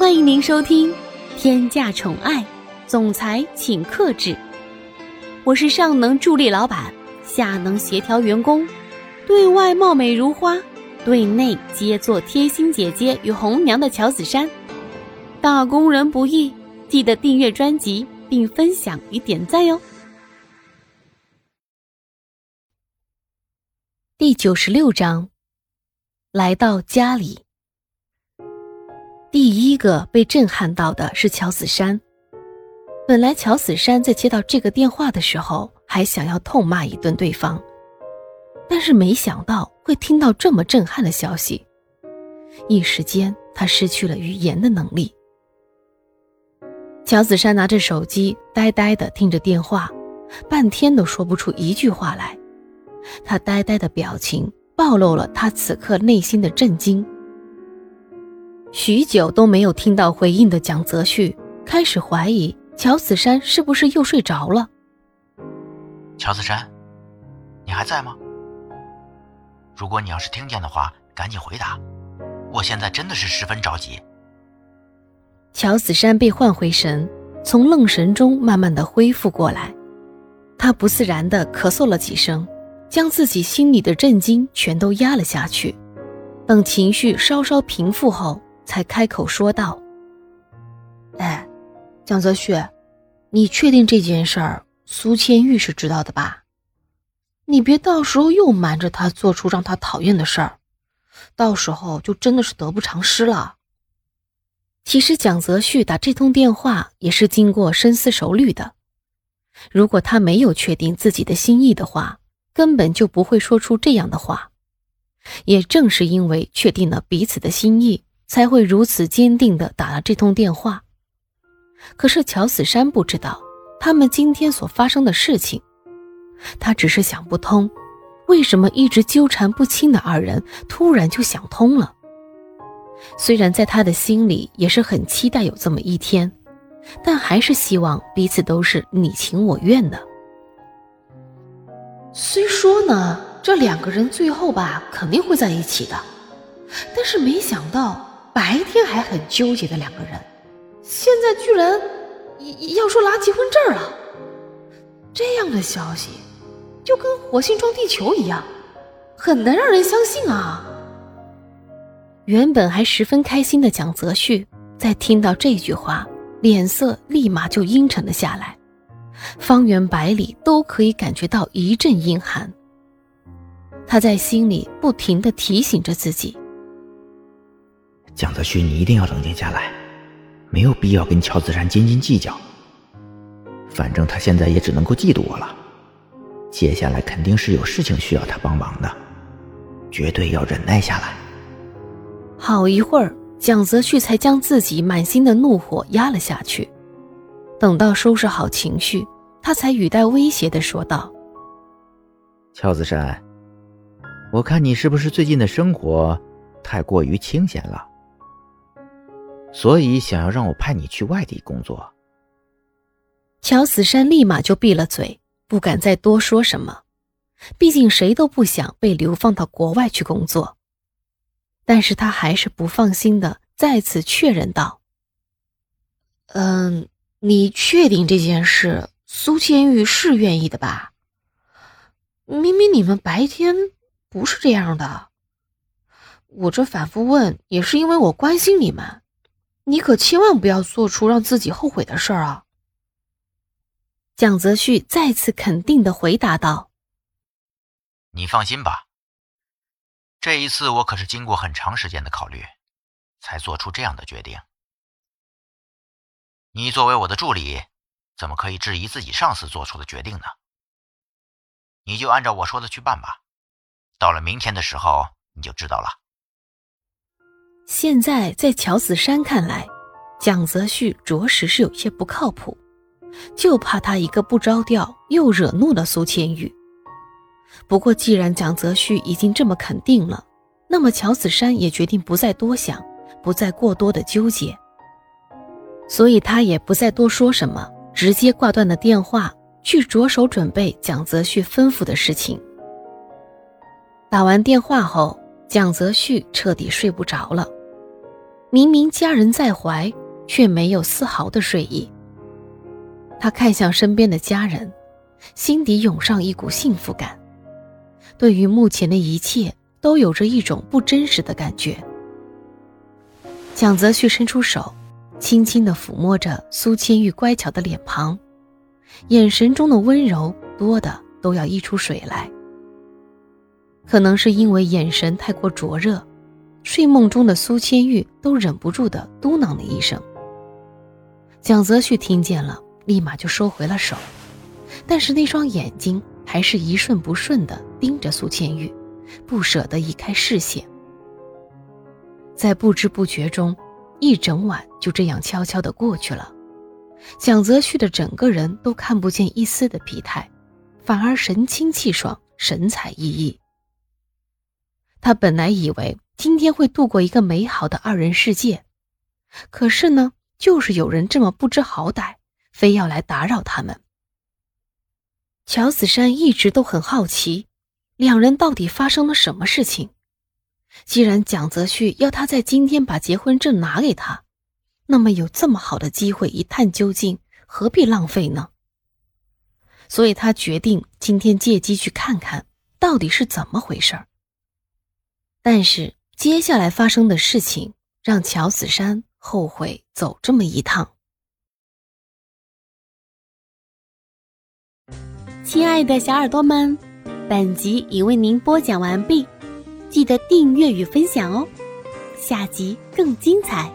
欢迎您收听《天价宠爱总裁请克制》，我是上能助力老板，下能协调员工，对外貌美如花，对内皆做贴心姐姐与红娘的乔子珊。打工人不易，记得订阅专辑并分享与点赞哟。第九十六章，来到家里。第一个被震撼到的是乔子珊。本来乔子珊在接到这个电话的时候，还想要痛骂一顿对方，但是没想到会听到这么震撼的消息，一时间他失去了语言的能力。乔子珊拿着手机，呆呆的听着电话，半天都说不出一句话来。他呆呆的表情暴露了他此刻内心的震惊。许久都没有听到回应的蒋泽旭开始怀疑乔子珊是不是又睡着了。乔子珊，你还在吗？如果你要是听见的话，赶紧回答。我现在真的是十分着急。乔子珊被唤回神，从愣神中慢慢的恢复过来，他不自然的咳嗽了几声，将自己心里的震惊全都压了下去。等情绪稍稍平复后。才开口说道：“哎，蒋泽旭，你确定这件事儿苏千玉是知道的吧？你别到时候又瞒着他做出让他讨厌的事儿，到时候就真的是得不偿失了。”其实蒋泽旭打这通电话也是经过深思熟虑的。如果他没有确定自己的心意的话，根本就不会说出这样的话。也正是因为确定了彼此的心意。才会如此坚定的打了这通电话。可是乔子山不知道他们今天所发生的事情，他只是想不通，为什么一直纠缠不清的二人突然就想通了。虽然在他的心里也是很期待有这么一天，但还是希望彼此都是你情我愿的。虽说呢，这两个人最后吧肯定会在一起的，但是没想到。白天还很纠结的两个人，现在居然要说拿结婚证了，这样的消息就跟火星撞地球一样，很难让人相信啊！原本还十分开心的蒋泽旭，在听到这句话，脸色立马就阴沉了下来，方圆百里都可以感觉到一阵阴寒。他在心里不停的提醒着自己。蒋泽旭，你一定要冷静下来，没有必要跟乔子珊斤斤计较。反正他现在也只能够嫉妒我了，接下来肯定是有事情需要他帮忙的，绝对要忍耐下来。好一会儿，蒋泽旭才将自己满心的怒火压了下去。等到收拾好情绪，他才语带威胁的说道：“乔子珊，我看你是不是最近的生活太过于清闲了？”所以，想要让我派你去外地工作。乔子山立马就闭了嘴，不敢再多说什么。毕竟谁都不想被流放到国外去工作。但是他还是不放心的，再次确认道：“嗯，你确定这件事苏千玉是愿意的吧？明明你们白天不是这样的。我这反复问，也是因为我关心你们。”你可千万不要做出让自己后悔的事儿啊！蒋泽旭再次肯定的回答道：“你放心吧，这一次我可是经过很长时间的考虑，才做出这样的决定。你作为我的助理，怎么可以质疑自己上司做出的决定呢？你就按照我说的去办吧，到了明天的时候你就知道了。”现在在乔子山看来，蒋泽旭着实是有些不靠谱，就怕他一个不着调又惹怒了苏千玉。不过既然蒋泽旭已经这么肯定了，那么乔子山也决定不再多想，不再过多的纠结，所以他也不再多说什么，直接挂断了电话，去着手准备蒋泽旭吩咐的事情。打完电话后，蒋泽旭彻底睡不着了。明明家人在怀，却没有丝毫的睡意。他看向身边的家人，心底涌上一股幸福感。对于目前的一切，都有着一种不真实的感觉。蒋泽旭伸出手，轻轻地抚摸着苏千玉乖巧的脸庞，眼神中的温柔多的都要溢出水来。可能是因为眼神太过灼热，睡梦中的苏千玉都忍不住的嘟囔了一声。蒋泽旭听见了，立马就收回了手，但是那双眼睛还是一瞬不瞬的盯着苏千玉，不舍得移开视线。在不知不觉中，一整晚就这样悄悄的过去了。蒋泽旭的整个人都看不见一丝的疲态，反而神清气爽，神采奕奕。他本来以为今天会度过一个美好的二人世界，可是呢，就是有人这么不知好歹，非要来打扰他们。乔子山一直都很好奇，两人到底发生了什么事情。既然蒋泽旭要他在今天把结婚证拿给他，那么有这么好的机会一探究竟，何必浪费呢？所以他决定今天借机去看看到底是怎么回事儿。但是接下来发生的事情让乔子山后悔走这么一趟。亲爱的小耳朵们，本集已为您播讲完毕。记得订阅与分享哦，下集更精彩。